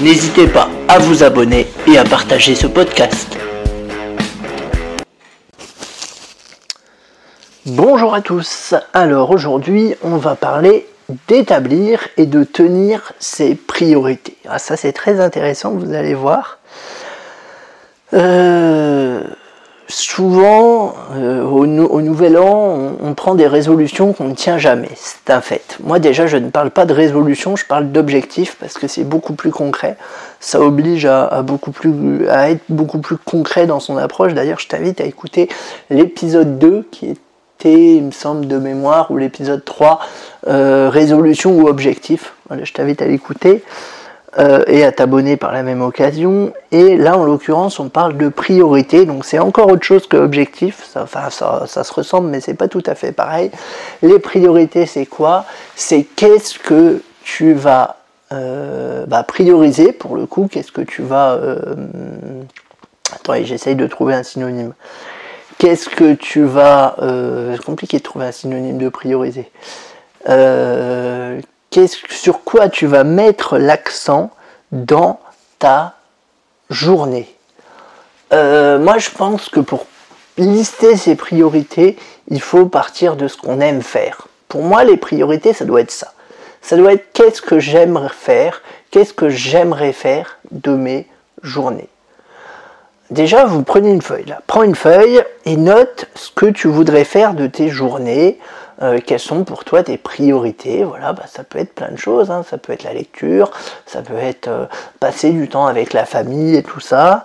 N'hésitez pas à vous abonner et à partager ce podcast. Bonjour à tous. Alors aujourd'hui, on va parler d'établir et de tenir ses priorités. Ah, ça c'est très intéressant, vous allez voir. Euh, souvent, euh, au, nouvel an, on, prend des résolutions qu'on ne tient jamais. C'est un fait. Moi déjà, je ne parle pas de résolution, je parle d'objectifs parce que c'est beaucoup plus concret. Ça oblige à, beaucoup plus, à être beaucoup plus concret dans son approche. D'ailleurs, je t'invite à écouter l'épisode 2 qui était, il me semble, de mémoire, ou l'épisode 3, euh, résolution ou objectif. Je t'invite à l'écouter. Euh, et à t'abonner par la même occasion. Et là, en l'occurrence, on parle de priorité, donc c'est encore autre chose que objectif. Enfin, ça, ça se ressemble, mais c'est pas tout à fait pareil. Les priorités, c'est quoi? C'est qu'est-ce que tu vas euh, bah, prioriser pour le coup? Qu'est-ce que tu vas euh... Attends, j'essaye de trouver un synonyme. Qu'est-ce que tu vas euh, C'est compliqué de trouver un synonyme de prioriser. Euh, sur quoi tu vas mettre l'accent dans ta journée. Euh, moi, je pense que pour lister ses priorités, il faut partir de ce qu'on aime faire. Pour moi, les priorités, ça doit être ça. Ça doit être qu'est-ce que j'aimerais faire, qu'est-ce que j'aimerais faire de mes journées. Déjà, vous prenez une feuille. Prends une feuille et note ce que tu voudrais faire de tes journées. Euh, quelles sont pour toi tes priorités. Voilà, bah, ça peut être plein de choses, hein. ça peut être la lecture, ça peut être euh, passer du temps avec la famille et tout ça.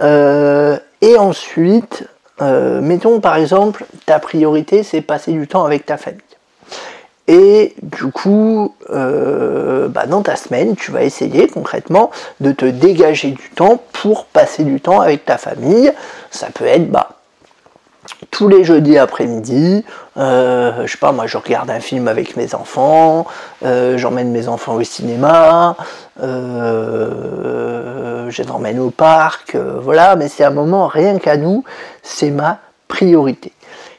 Euh, et ensuite, mettons par exemple, ta priorité c'est passer du temps avec ta famille. Et du coup, bah, dans ta semaine, tu vas essayer concrètement de te dégager du temps pour passer du temps avec ta famille. Ça peut être bah, tous les jeudis après-midi, euh, je sais pas, moi je regarde un film avec mes enfants, euh, j'emmène mes enfants au cinéma, euh, je les emmène au parc, voilà, mais c'est un moment rien qu'à nous, c'est ma priorité.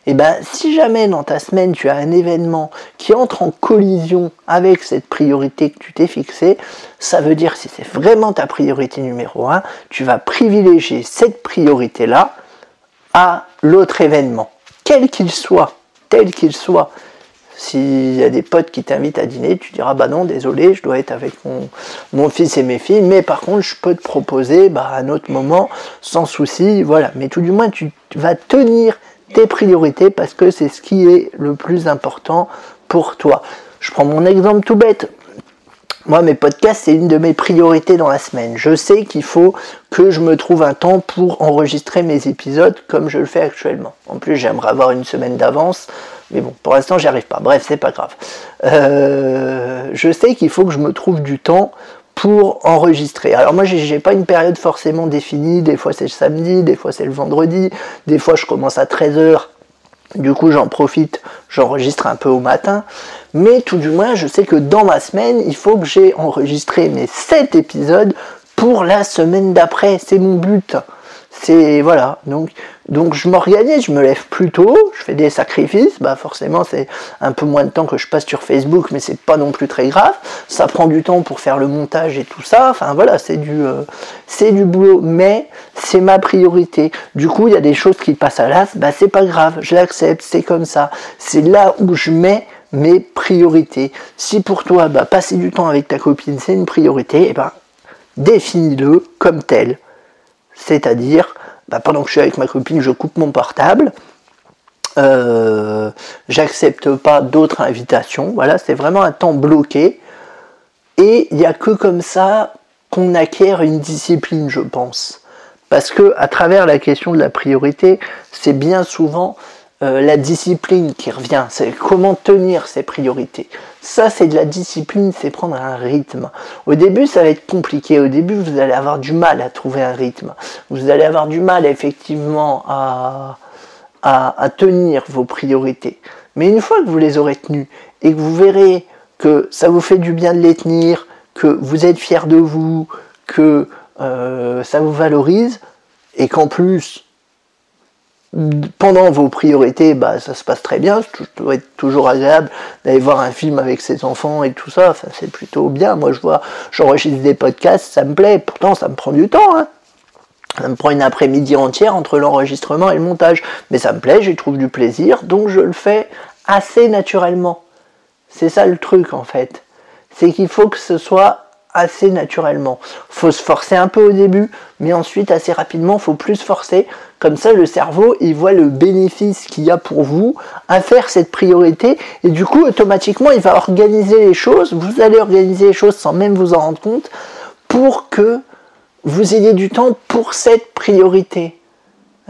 Et eh ben si jamais dans ta semaine tu as un événement qui entre en collision avec cette priorité que tu t'es fixée, ça veut dire si c'est vraiment ta priorité numéro un, tu vas privilégier cette priorité-là à l'autre événement, quel qu'il soit, tel qu'il soit. S'il y a des potes qui t'invitent à dîner, tu diras bah non, désolé, je dois être avec mon, fils et mes filles, mais par contre, je peux te proposer bah, un autre moment sans souci, voilà. Mais tout du moins, tu vas tenir tes priorités parce que c'est ce qui est le plus important pour toi. Je prends mon exemple tout bête. Moi, mes podcasts, c'est une de mes priorités dans la semaine. Je sais qu'il faut que je me trouve un temps pour enregistrer mes épisodes comme je le fais actuellement. En plus, j'aimerais avoir une semaine d'avance, mais bon, pour l'instant, j'y arrive pas. Bref, c'est pas grave. Euh, je sais qu'il faut que je me trouve du temps pour enregistrer. Alors moi j'ai pas une période forcément définie, des fois c'est le samedi, des fois c'est le vendredi, des fois je commence à 13h du coup, j'en profite, j'enregistre un peu au matin. Mais tout du moins, je sais que dans ma semaine, il faut que j'ai enregistré mes 7 épisodes pour la semaine d'après. C'est mon but. C'est voilà. Donc, donc je m'organise, je me lève plus tôt, je fais des sacrifices. Bah forcément, c'est un peu moins de temps que je passe sur Facebook, mais c'est pas non plus très grave. Ça prend du temps pour faire le montage et tout ça. Enfin voilà, c'est du, euh, c'est du boulot, mais c'est ma priorité. Du coup, il y a des choses qui passent à l'as, bah c'est pas grave, je l'accepte, c'est comme ça. C'est là où je mets mes Si pour toi, bah, passer du temps avec ta copine, c'est une priorité, eh ben définis-le comme tel. C'est-à-dire, bah, pendant que je suis avec ma copine, je coupe mon portable. Euh, j'accepte pas d'autres invitations. Voilà, c'est vraiment un temps bloqué. Et il n'y a que comme ça qu'on acquiert une discipline, je pense. Parce que à travers la question de la priorité, c'est bien souvent euh, la discipline qui revient. C'est comment tenir ses priorités. Ça, c'est de la discipline, c'est prendre un rythme. Au début, ça va être compliqué. Au début, vous allez avoir du mal à trouver un rythme. Vous allez avoir du mal, effectivement, à, tenir vos priorités. Mais une fois que vous les aurez tenues et que vous verrez que ça vous fait du bien de les tenir, que vous êtes fier de vous, que euh, ça vous valorise, et qu'en plus, pendant vos priorités, bah, ça se passe très bien, ça doit être toujours agréable d'aller voir un film avec ses enfants et tout ça, c'est plutôt bien. Moi je vois, j'enregistre des podcasts, ça me plaît, pourtant ça me prend du temps. Hein. Ça me prend une après-midi entière entre l'enregistrement et le montage. Mais ça me plaît, j'y trouve du plaisir, donc je le fais assez naturellement. C'est ça le truc en fait. C'est qu'il faut que ce soit assez naturellement. Faut se forcer un peu au début, mais ensuite assez rapidement, faut plus forcer. Comme ça, le cerveau, il voit le bénéfice qu'il y a pour vous à faire cette priorité, et du coup, automatiquement, il va organiser les choses. Vous allez organiser les choses sans même vous en rendre compte, pour que vous ayez du temps pour cette priorité.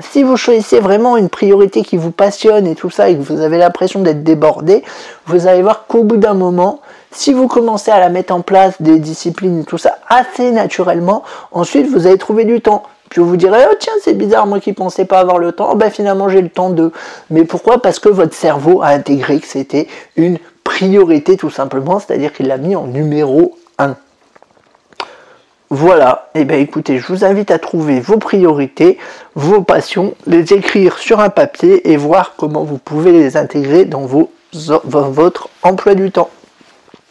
Si vous choisissez vraiment une priorité qui vous passionne et tout ça, et que vous avez l'impression d'être débordé, vous allez voir qu'au bout d'un moment, si vous commencez à la mettre en place, des disciplines tout ça, assez naturellement, ensuite vous allez trouver du temps. Puis vous direz, oh tiens, c'est bizarre, moi qui pensais pas avoir le temps, ben finalement j'ai le temps de. Mais pourquoi? Parce que votre cerveau a intégré que c'était une priorité tout simplement, c'est-à-dire qu'il l'a mis en numéro 1. Voilà, et eh bien écoutez, je vous invite à trouver vos priorités, vos passions, les écrire sur un papier et voir comment vous pouvez les intégrer dans votre emploi du temps.